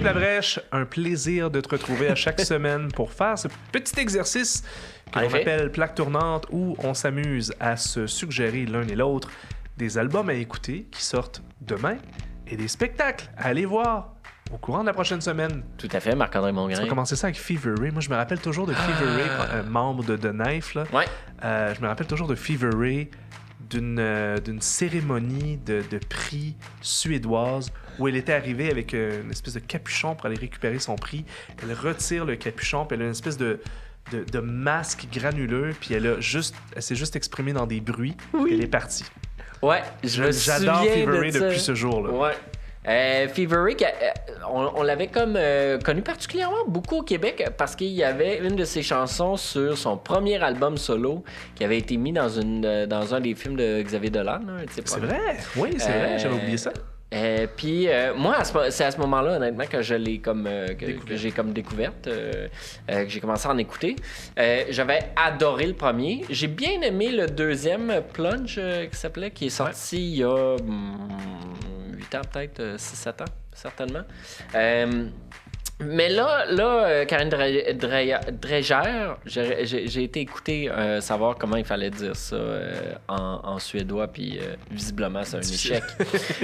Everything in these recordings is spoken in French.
Philippe Labrèche, un plaisir de te retrouver à chaque semaine pour faire ce petit exercice effet. appelle Plaque tournante où on s'amuse à se suggérer l'un et l'autre des albums à écouter qui sortent demain et des spectacles à aller voir au courant de la prochaine semaine. Tout à fait, Marc-André On va Mongrain. commencer ça avec Fever Ray. Moi, je me rappelle toujours de Fever Ray, Ah. euh, membre de The Knife. Là. Ouais. Euh, je me rappelle toujours de Fever Ray, d'une euh, d'une cérémonie de, de prix suédoise où elle était arrivée avec euh, une espèce de capuchon pour aller récupérer son prix. Elle retire le capuchon, puis elle a une espèce de, de, de masque granuleux, puis elle, a juste, elle s'est juste exprimée dans des bruits, puis elle est partie. Ouais, je J'adore Fever Ray depuis ce jour-là. Ouais. Euh, Fever Rick, euh, on, on l'avait comme euh, connu particulièrement beaucoup au Québec parce qu'il y avait une de ses chansons sur son premier album solo qui avait été mis dans, une, euh, dans un des films de Xavier Dolan. ses C'est vrai, oui, c'est vrai, j'avais oublié ça. Euh, puis euh, moi, c'est à ce moment-là, honnêtement, que je l'ai comme euh, que, j'ai comme découverte, euh, euh, que j'ai commencé à en écouter. Euh, J'avais adoré le premier. J'ai bien aimé le deuxième euh, Plunge euh, qui s'appelait, qui est sorti il y a 8 ans peut-être, 6-7 ans certainement. Euh, mais là, là euh, Karine Dre- Dre- Dreger, j'ai été écouter euh, savoir comment il fallait dire ça euh, en, en suédois, puis euh, visiblement, c'est un échec.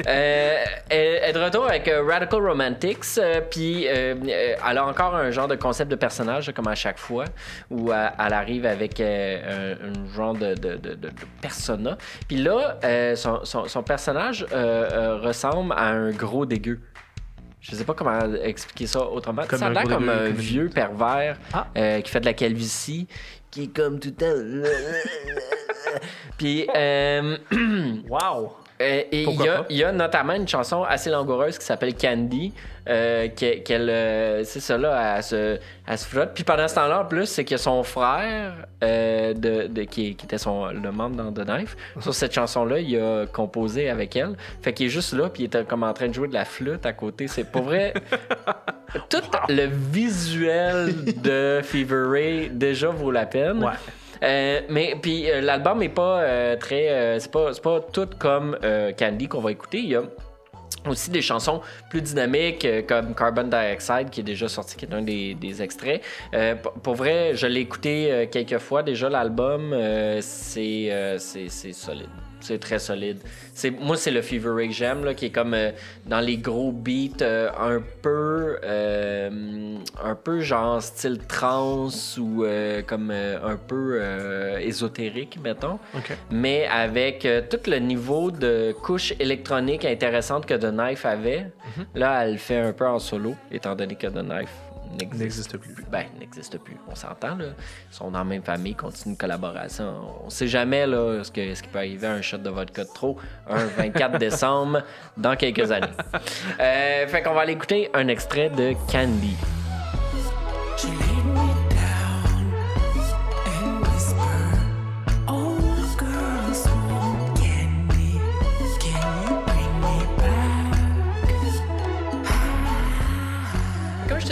Elle, est de retour avec Radical Romantics, puis elle a encore un genre de concept de personnage, comme à chaque fois, où elle, elle arrive avec un, genre de, de, de- de- de persona. Puis là, son, son- son personnage ressemble à un gros dégueu. Je sais pas comment expliquer ça autrement. Comme ça a l'air comme un vieux pervers Ah. euh, qui fait de la calvitie, qui est comme tout le temps. Puis, euh, Wow! Euh, et il y, a- y notamment une chanson assez langoureuse qui s'appelle Candy, euh, que- qu'elle, euh, c'est ça là, elle se, elle se frotte. Puis pendant ce temps-là, en plus, c'est que son frère, euh, de, de- qui, qui était son, le membre dans The Knife, sur cette chanson-là, il a composé avec elle. Fait qu'il est juste là, puis il était comme en train de jouer de la flûte à côté. C'est pour vrai. Tout le visuel de Fever Ray déjà vaut la peine. Ouais. Euh, mais puis euh, l'album est pas euh, très c'est pas pas tout comme Candy qu'on va écouter. Il y a aussi des chansons plus dynamiques comme Carbon Dioxide qui est déjà sorti qui est un des, des extraits. Pour vrai je l'ai écouté quelques fois déjà l'album c'est solide c'est très solide. C'est moi c'est le Fever Ray que j'aime là, qui est comme euh, dans les gros beats euh, un peu euh, un peu genre style trance ou comme un peu ésotérique mettons. Mais avec tout le niveau de couche électronique intéressante que The Knife avait, là, elle le fait un peu en solo, étant donné que The Knife n'existe plus. Ben, n'existe plus. On s'entend, là. Ils sont dans la même famille, continuent une collaboration. On sait jamais, là, ce, que, ce qui peut arriver à un shot de vodka de trop un 24 décembre dans quelques années. Euh, fait qu'on va aller écouter un extrait de Candy.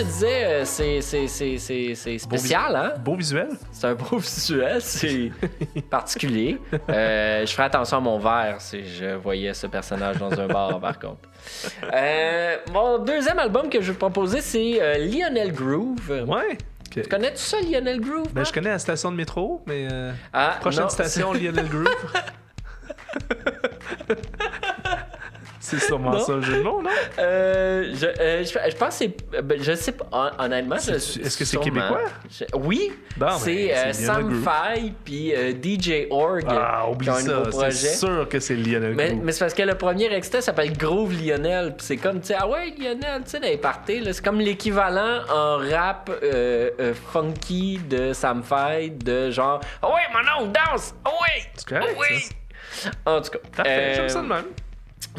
Disais, euh, c'est, c'est, c'est, c'est, c'est spécial, hein? Beau visuel? C'est un beau visuel, c'est particulier. Euh, je ferai attention à mon verre si je voyais ce personnage dans un bar, par contre. Euh, mon deuxième album que je vais vous proposer, c'est euh, Lionel Groove. Ouais. Ok. Connais-tu ça, Lionel Groove? Ben, je connais la station de métro, mais Ah, prochaine non, station, Lionel Groove. C'est sûrement ça le jeu de mots, non? Euh, je, euh, je, je pense que c'est. ben, je sais pas. hon- Honnêtement, est-ce que c'est québécois? Je- oui. Ben, c'est euh, Sam. Fay puis euh, DJ Org Ah, oublie qui ont un ça. nouveau projet. C'est sûr que c'est Lionel Mais, mais c'est parce que le premier extrait s'appelle Groove Lionel. Puis c'est comme, tu sais, ah ouais, Lionel, tu sais, dans les parties, là, c'est comme l'équivalent en rap euh, funky de Sam Fay, de genre, ah ouais, mon oncle danse, ah ouais, C'est correct, ah ouais. En tout cas, Parfait, j'aime ça de même.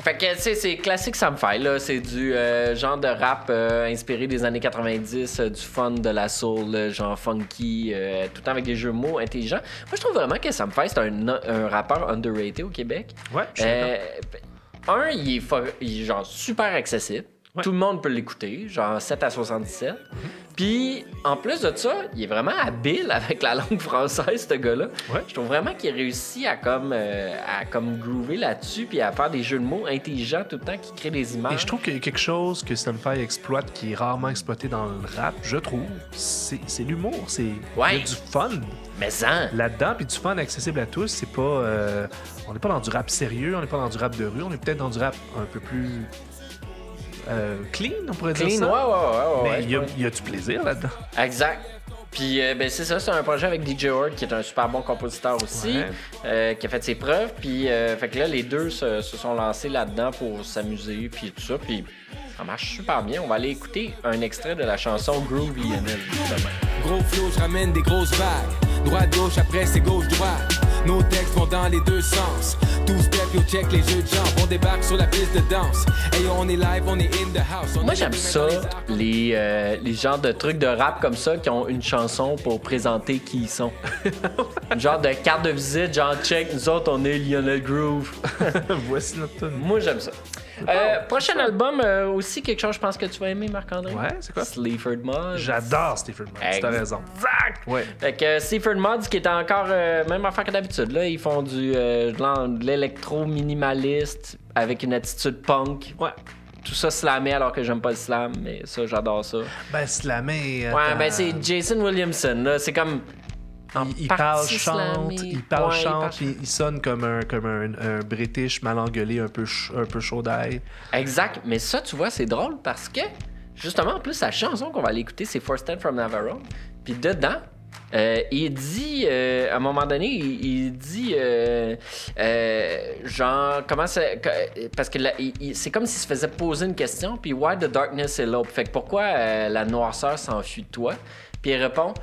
Fait que, tu sais, c'est classique Sam Fay, là. C'est du euh, genre de rap euh, inspiré des années 90, euh, du fun, de la soul, genre funky, tout le temps avec des jeux mots intelligents. Moi, je trouve vraiment que Sam Fay, c'est un, un rappeur underrated au Québec. Ouais, je un, il est, fo- il est genre super accessible. Ouais. Tout le monde peut l'écouter, genre 7 à 77. Puis, en plus de ça, il est vraiment habile avec la langue française, ce gars-là. Ouais. Je trouve vraiment qu'il réussit à comme, euh, à comme groover là-dessus, puis à faire des jeux de mots intelligents tout le temps qui créent des images. Et je trouve qu'il y a quelque chose que Stunfire exploite qui est rarement exploité dans le rap, je trouve. C'est l'humour. C'est il y Ouais. a du fun Mais ça, là-dedans, puis du fun accessible à tous. C'est pas. euh, on n'est pas dans du rap sérieux, on n'est pas dans du rap de rue, on est peut-être dans du rap un peu plus. Euh, clean, on pourrait clean, dire ça? ouais, ouais, ouais. Mais il y, a- ouais. il y a du plaisir là-dedans? Exact. Puis euh, ben, c'est ça, c'est un projet avec DJ Horde qui est un super bon compositeur aussi, Ouais. euh, qui a fait ses preuves. Puis euh, fait que là, les deux se, se sont lancés là-dedans pour s'amuser, puis tout ça. Puis ça marche super bien. On va aller écouter un extrait de la chanson Groovy NL, justement. Gros flow, je ramène des grosses vagues. Droite, gauche, après c'est gauche, droite. Nos textes vont dans les deux sens. Tout step, yo, check les jeux de jambes. On débarque sur la piste de danse. Hey yo, on est live, on est in the house. On Moi, j'aime ça, les euh, les genres de trucs de rap comme ça qui ont une chanson pour présenter qui ils sont. Une genre de carte de visite, genre check, nous autres, on est Lionel Groove. Voici notre tune. Moi, j'aime ça. Euh, prochain album, euh, aussi quelque chose, je pense que tu vas aimer, Marc-André. Ouais, c'est quoi? Sleaford Mods. J'adore Stephen Mods, t'as raison. Exact! Ouais. Fait que Sleaford Mods, qui est encore euh, même affaire que d'habitude, là, ils font du euh, de l'en- minimaliste avec une attitude punk. Ouais. Tout ça slamé alors que j'aime pas le slam, mais ça, j'adore ça. Ben, Slamé. Ouais, ben c'est Jason Williamson, là. C'est comme. en Il, il parle, chante, il parle, Ouais, il chante, parle- puis il sonne comme un, comme un, un British mal engueulé, un peu, ch- un peu chaud d'ail. Exact. Mais ça, tu vois, c'est drôle parce que, justement, en plus, la chanson qu'on va aller écouter, c'est For Stand from Navarone. Puis dedans, euh, il dit, euh, à un moment donné, il, il dit, euh, genre, comment ça. Parce que c'est comme s'il se faisait poser une question, puis Why the darkness elope? Fait que pourquoi la noirceur s'enfuit de toi? Puis il répond,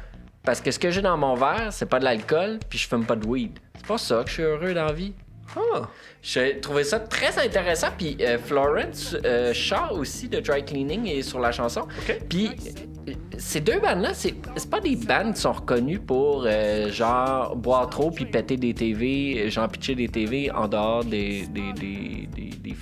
parce que ce que j'ai dans mon verre, c'est pas de l'alcool, puis je fume pas de weed. C'est pas ça que je suis heureux dans la vie. Ah! J'ai trouvé ça très intéressant. Puis euh, Florence euh, Shaw aussi de Dry Cleaning est sur la chanson. Puis ces deux bandes-là, c'est pas des bandes qui sont reconnues pour euh, genre boire trop puis péter des TV, genre pitcher des TV en dehors des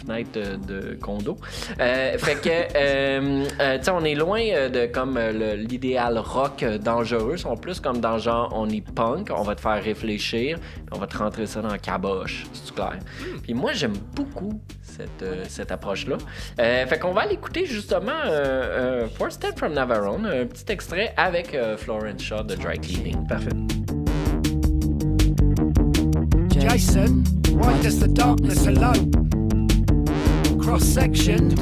fenêtres de condo. Euh, fait que, euh, euh, tu sais, on est loin euh, de comme l'idéal rock dangereux. Ils sont plus comme dans genre on est punk, on va te faire réfléchir, puis on va te rentrer ça dans la caboche, c'est clair. Puis moi, j'aime beaucoup cette, euh, cette approche-là. Euh, fait qu'on va aller écouter justement euh, euh, Four Step from Navarone, un petit extrait avec euh, Florence Shaw de Dry Cleaning. Parfait. Jason, why does the darkness elope? Cross sectioned,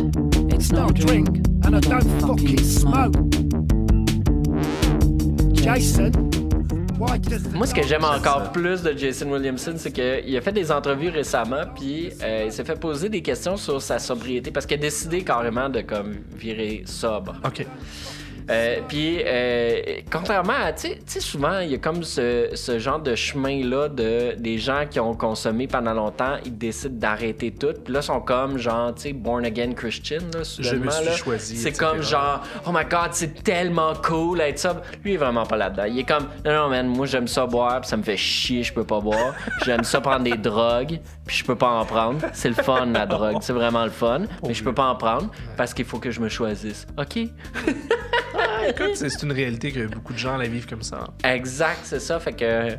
it's not a drink, and I don't fucking smoke. Jason, why does the Moi, ce que j'aime encore plus de Jason Williamson, c'est qu'il a fait des entrevues récemment, puis euh, il s'est fait poser des questions sur sa sobriété, parce qu'il a décidé carrément de comme virer sobre. OK. Euh, puis, euh, contrairement à, tu sais- souvent, il y a comme ce, ce genre de chemin-là de des gens qui ont consommé pendant longtemps, ils décident d'arrêter tout. Puis là, ils sont comme, genre, tu sais, born again Christian, là, soudainement, suis là. choisi, C'est comme, genre, oh my god, c'est tellement cool d'être ça. Lui, il est vraiment pas là-dedans. Il est comme, non, non, man, moi, j'aime ça boire, puis ça me fait chier, je peux pas boire. j'aime ça prendre des drogues, puis je peux pas en prendre. C'est le fun, la drogue. C'est vraiment le fun, mais je peux pas en prendre parce qu'il faut que je me choisisse. OK? Écoute, c'est une réalité que beaucoup de gens la vivent comme ça. Exact, c'est ça. Fait que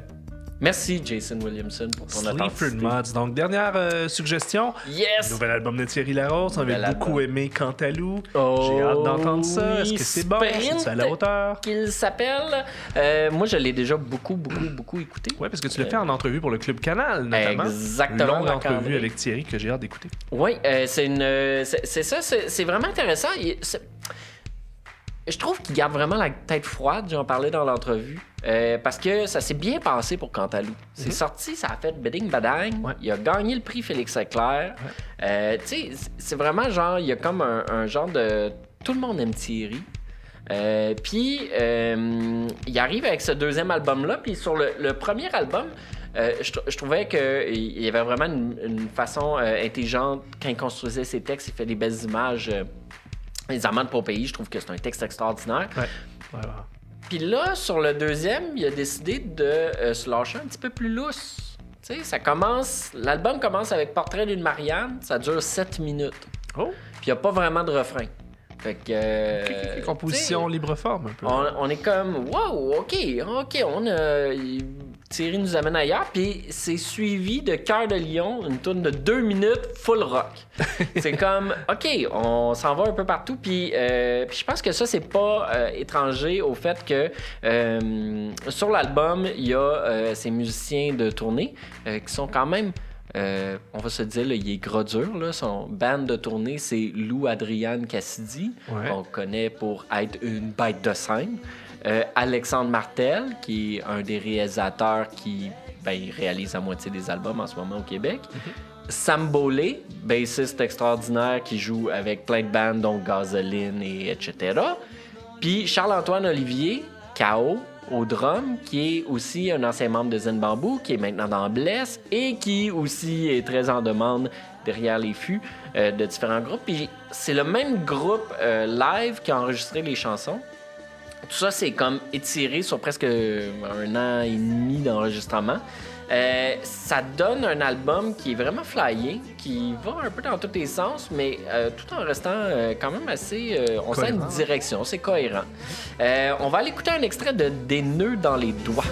merci Jason Williamson pour ton authenticité. Mods. Donc, dernière euh, suggestion. Yes! Nouvel album de Thierry Larose. On avait beaucoup aimé Cantalou. Oh, J'ai hâte d'entendre ça. Est-ce que c'est bon? C'est à la hauteur? Qu'il s'appelle. Euh, moi, je l'ai déjà beaucoup, beaucoup, beaucoup écouté. Ouais, parce que tu l'as fait en entrevue pour le Club Canal, notamment. Exactement, Longue entrevue avec Thierry que j'ai hâte d'écouter. Oui, euh, c'est une. euh, c'est ça, c'est vraiment intéressant. Il- Je trouve qu'il garde vraiment la tête froide, j'en parlais dans l'entrevue. euh, parce que ça s'est bien passé pour Cantalou. C'est sorti, ça a fait beding badang. Mhm. Ouais. Il a gagné le prix Félix Leclerc. Euh, tu sais, c'est- vraiment genre, il y a comme un, un genre de. Tout le monde aime Thierry. Euh, puis, il arrive avec ce deuxième album-là. Puis, sur le, le premier album, euh, je, tr- je trouvais qu'il y avait vraiment une, une façon euh, intelligente quand il construisait ses textes. Il fait des belles images. euh, les amants de Pompéi, je trouve que c'est un texte extraordinaire. Ouais. Puis là, sur le deuxième, il a décidé de euh, se lâcher un petit peu plus lousse. Tu sais, ça commence. L'album commence avec Portrait d'une Marianne, ça dure 7 minutes. Oh! Puis il n'y a pas vraiment de refrain. Fait que. euh, sais, libre forme un peu. On, on est comme, wow, ok, ok, on a. Thierry nous amène ailleurs, puis c'est suivi de Cœur de Lion, une tourne de deux minutes full rock. c'est comme, ok, on s'en va un peu partout, puis, euh, je pense que ça, c'est pas euh, étranger au fait que euh, sur l'album, il y a ces musiciens de tournée qui sont quand même. euh, on va se dire, là, il est gros dur. Là. Son band de tournée, c'est Lou Adrian Cassidy, Ouais. qu'on connaît pour être une bête de scène. Euh, Alexandre Martel, qui est un des réalisateurs qui ben, réalise la moitié des albums en ce moment au Québec. Sam Boley, bassiste extraordinaire qui joue avec plein de bandes, dont Gasoline et etc. Puis Charles-Antoine Olivier, KO, au drum, qui est aussi un ancien membre de Zen Bamboo, qui est maintenant dans Bless et qui aussi est très en demande derrière les fûts euh, de différents groupes. Puis c'est le même groupe euh, live qui a enregistré les chansons. Tout ça, c'est comme étiré sur presque un an et demi d'enregistrement. Euh, ça donne un album qui est vraiment flyé, qui va un peu dans tous les sens, mais euh, tout en restant euh, quand même assez. on sent une Cohérent. direction, c'est cohérent. On va aller écouter un extrait de Des nœuds dans les doigts.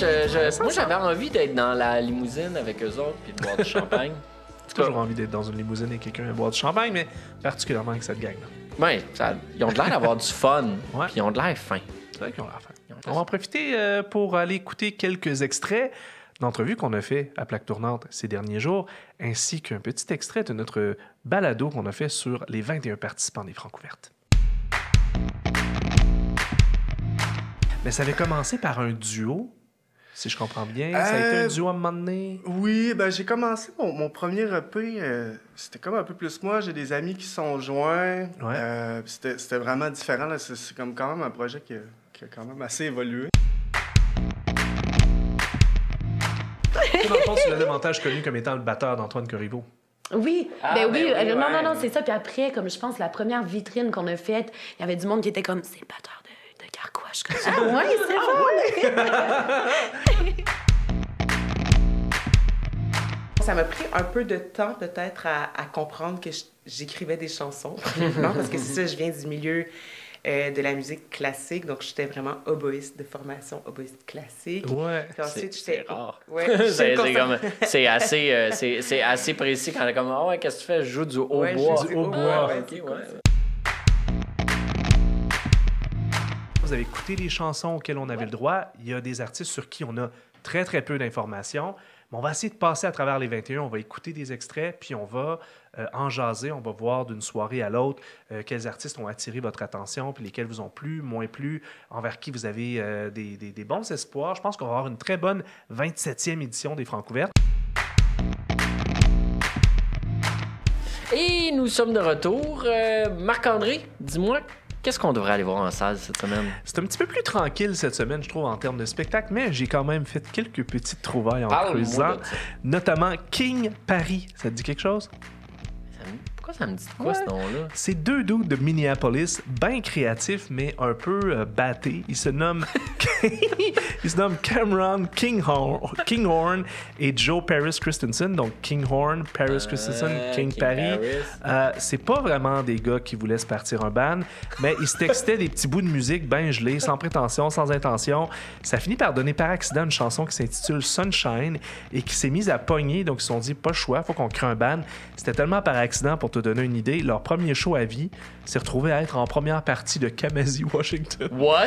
Je- je- moi, j'avais envie d'être dans la limousine avec eux autres puis de boire du champagne. J'ai toujours envie d'être dans une limousine et quelqu'un à boire du champagne, mais particulièrement avec cette gang-là. Ça- ils ont de l'air d'avoir du fun, Ouais. puis ils ont de l'air fin. C'est vrai qu'ils ont l'air fin. Ils ont On va en profiter euh, pour aller écouter quelques extraits d'entrevues qu'on a fait à Plaque Tournante ces derniers jours, ainsi qu'un petit extrait de notre balado qu'on a fait sur les 21 participants des Francouvertes. Mais ça avait commencé par un duo, si je comprends bien. Ça a été un Euh, duo à un moment donné. Oui, ben j'ai commencé mon, mon premier EP, euh, c'était comme un peu plus moi. J'ai des amis qui se sont joints. Ouais. Euh, c'était c'était vraiment différent. là. C'est c'est comme quand même un projet qui a, qui a quand même assez évolué. Dans le fond, tu l'as davantage connu comme étant le batteur d'Antoine Corriveau. Oui, Ah, ben ben oui, oui, euh, non, ouais. non, non, c'est ça. Puis après, comme je pense, la première vitrine qu'on a faite, il y avait du monde qui était comme, c'est le batteur de, de comme, ah ouais, c'est bon. Ça m'a pris un peu de temps peut-être à, à comprendre que j'écrivais des chansons, parce que ça, je viens du milieu euh, de la musique classique, donc j'étais vraiment oboïste de formation, oboïste classique. Ouais. Puis ensuite, C'est- j'étais... c'est rare. Ouais, c'est j'étais c'est assez, euh, c'est- c'est assez précis quand on est comme Ah ouais, qu'est-ce que tu fais? Je joue du hautbois. Ouais, du hautbois. ouais, Ok, c'est ouais. Vous avez écouté les chansons auxquelles on avait le droit. Il y a des artistes sur qui on a très, très peu d'informations. Mais on va essayer de passer à travers les 21. On va écouter des extraits, puis on va euh, en jaser. On va voir d'une soirée à l'autre euh, quels artistes ont attiré votre attention, puis lesquels vous ont plu, moins plu, envers qui vous avez euh, des, des- bons espoirs. Je pense qu'on va avoir une très bonne 27e édition des Francouvertes. Et nous sommes de retour. Euh, Marc-André, dis-moi, qu'est-ce qu'on devrait aller voir en salle cette semaine? C'est un petit peu plus tranquille cette semaine, je trouve, en termes de spectacle, mais j'ai quand même fait quelques petites trouvailles en creusant, notamment King Paris. Ça te dit quelque chose? Ça me- Pourquoi ça me dit quoi ce nom-là? C'est deux dudes de Minneapolis, bien créatifs, mais un peu euh, battés. Ils se nomment, ils se nomment Cameron Kinghorn, Kinghorn et Joe Paris Christensen. Donc Kinghorn, Paris Christensen, Euh, King, King Paris. Euh, c'est pas vraiment des gars qui vous laissent partir un ban, mais ils se textaient des petits bouts de musique bien gelés, sans prétention, sans intention. Ça finit par donner par accident une chanson qui s'intitule Sunshine et qui s'est mise à pogner. Donc ils se sont dit, pas le choix, faut qu'on crée un ban. C'était tellement par accident pour te donner une idée. Leur premier show à vie s'est retrouvé à être en première partie de Kamasi Washington. What?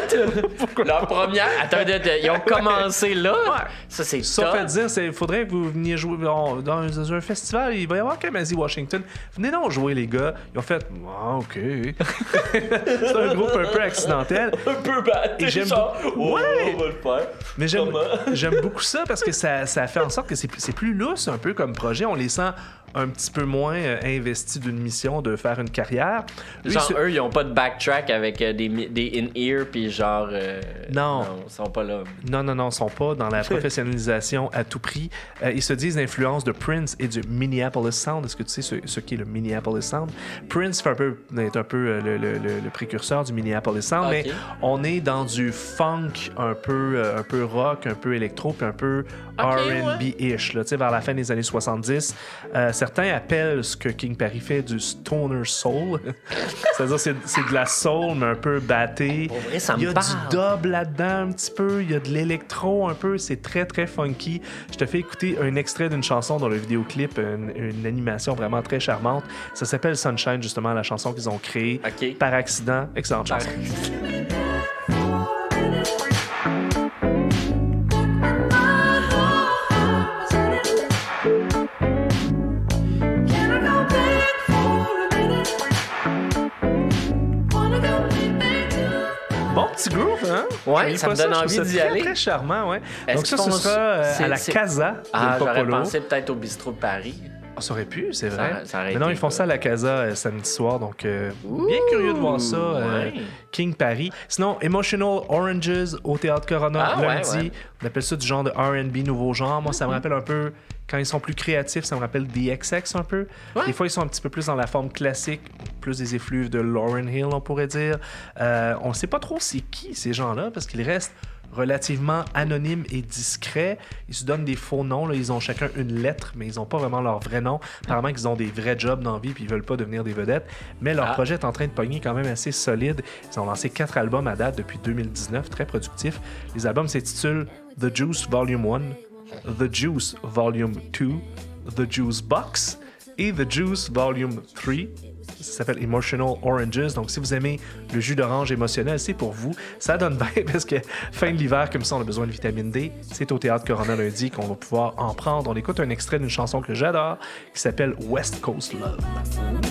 La première? Attends, ils ont commencé là? Ouais. Ça, c'est Sauf top. à dire, il faudrait que vous veniez jouer dans, dans un, dans un festival. Il va y avoir Kamasi Washington. Venez donc jouer, les gars. Ils ont fait Ah, OK. c'est un groupe un peu accidentel. Un peu battu, j'aime genre, ouais, Ouais. on va le faire. Mais j'aime, beaucoup ça parce que ça, ça fait en sorte que c'est, c'est plus lousse un peu comme projet. On les sent un petit peu moins euh, investi d'une mission de faire une carrière. Lui, Genre, eux, ils ont pas de backtrack avec euh, des, des in-ear, puis genre. euh, Non. Ils sont pas là. Non, non, non, ils sont pas dans la professionnalisation à tout prix. Euh, ils se disent l'influence de Prince et du Minneapolis Sound. Est-ce que tu sais ce, ce qu'est le Minneapolis Sound? Prince fait un peu, est un peu le, le- le- le précurseur du Minneapolis Sound, mais on est dans du funk un peu, un peu rock, un peu électro, puis un peu R&B-ish, là, tu sais, vers la fin des années 70. Euh, certains appellent ce que King Perry fait du stoner soul. C'est-à-dire c'est c'est de la soul, mais un peu batté. Pour vrai, ça Il y a parle. du dub là-dedans un petit peu, il y a de l'électro un peu, c'est très très funky. Je te fais écouter un extrait d'une chanson dans le vidéoclip, une, une animation vraiment très charmante. Ça s'appelle Sunshine, justement, la chanson qu'ils ont créée par accident. Excellente Par- chanson. Petit groove, hein? Ouais, ça me donne envie d'y aller. Très charmant, ouais. Est-ce Donc ça, ce sera euh, à la Casa Ah, j'aurais pensé peut-être au bistrot de Paris. Ça aurait pu, c'est vrai. ça Mais non, ils font ça à la Casa euh, samedi soir, donc euh, bien curieux de voir ça. euh, ouais. King Paris. Sinon, Emotional Oranges au Théâtre Corona Ah, ouais, lundi. ouais. On appelle ça du genre de R&B nouveau genre. Moi, ça me rappelle un peu quand ils sont plus créatifs, ça me rappelle DXX un peu. Ouais. Des fois, ils sont un petit peu plus dans la forme classique, plus des effluves de Lauren Hill, on pourrait dire. Euh, on sait pas trop c'est qui ces gens-là parce qu'ils restent relativement anonymes et discrets. Ils se donnent des faux noms. là. Ils ont chacun une lettre, mais ils n'ont pas vraiment leur vrai nom. Apparemment qu'ils ont des vrais jobs dans la vie puis ils veulent pas devenir des vedettes. Mais leur Ah. projet est en train de pogner quand même assez solide. Ils ont lancé quatre albums à date depuis 2019, très productifs. Les albums s'intitulent The Juice Volume 1, The Juice Volume 2, The Juice Box et The Juice Volume 3. Ça s'appelle Emotional Oranges. Donc, si vous aimez le jus d'orange émotionnel, c'est pour vous. Ça donne bien parce que fin de l'hiver, comme ça, on a besoin de vitamine D. C'est au Théâtre Corona lundi qu'on va pouvoir en prendre. On écoute un extrait d'une chanson que j'adore qui s'appelle West Coast Love.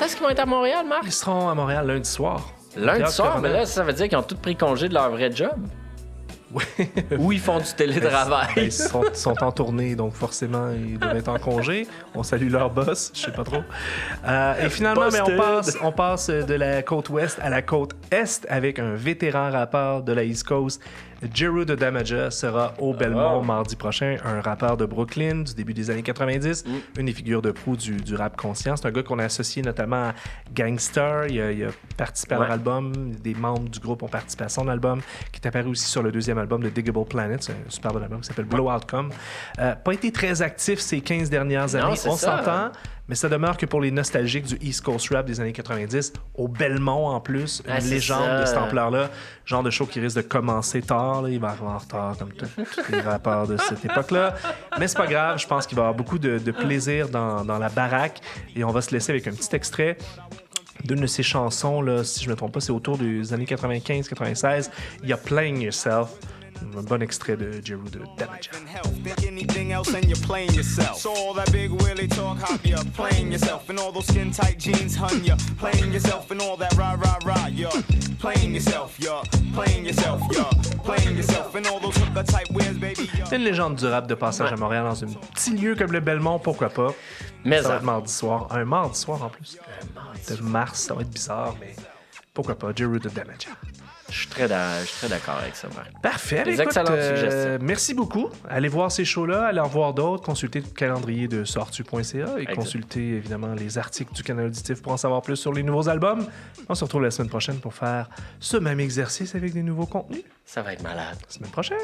Quand est-ce qu'ils vont être à Montréal, Marc? Ils seront à Montréal lundi soir. Lundi soir, mais là, ça veut dire qu'ils ont tous pris congé de leur vrai job. Oui. Ou ils font du Ben, télétravail. ils sont, sont en tournée, donc forcément, ils doivent être en congé. On salue leur boss, je sais pas trop. Euh, et finalement, mais on, passe, on passe de la côte ouest à la côte est avec un vétéran rappeur de la East Coast. Jeru de Damaja sera au Belmont Oh. mardi prochain, un rappeur de Brooklyn du début des années 90, une des figures de proue du, du rap conscient. C'est un gars qu'on a associé notamment à Gangstar. Il a, il a participé à leur Ouais. album. Des membres du groupe ont participé à son album, qui est apparu aussi sur le deuxième album de Diggable Planet. C'est un super bon album qui s'appelle Blow Outcome. Euh, pas été très actif ces 15 dernières années, on s'entend. Mais ça demeure que pour les nostalgiques du East Coast Rap des années 90, au Belmont en plus, une Ah, légende ça. de cette ampleur-là, genre de show qui risque de commencer tard, là, il va arriver en retard comme tous tous les rappeurs de cette époque-là. Mais c'est pas grave, je pense qu'il va y avoir beaucoup de, de plaisir dans, dans la baraque et on va se laisser avec un petit extrait d'une de ses chansons, là, si je me trompe pas, c'est autour des années 95-96. Il y a Playing Yourself, un bon extrait de Jeru de Damaja. and health than anything else and you're playing yourself. So all that big willy talk hop, you're playing yourself. And all those skin tight jeans, hun, you're playing yourself. And all that rah rah rah, you're playing yourself, you're playing yourself, you're playing yourself. And all those hooker type wears, baby, you're C'est une légende du rap de passage à Montréal dans un petit lieu comme le Belmont, pourquoi pas? Mais ça va être mardi soir. Un mardi soir en plus. De mars, ça va être bizarre, mais pourquoi pas? Jeru de Damaja. Je suis très d'accord avec ça, Marc. Parfait. Des Écoute, euh. Merci beaucoup. Allez voir ces shows-là, allez en voir d'autres, consultez le calendrier de sortu.ca et consultez évidemment les articles du canal auditif pour en savoir plus sur les nouveaux albums. On se retrouve la semaine prochaine pour faire ce même exercice avec des nouveaux contenus. Ça va être malade. Semaine prochaine.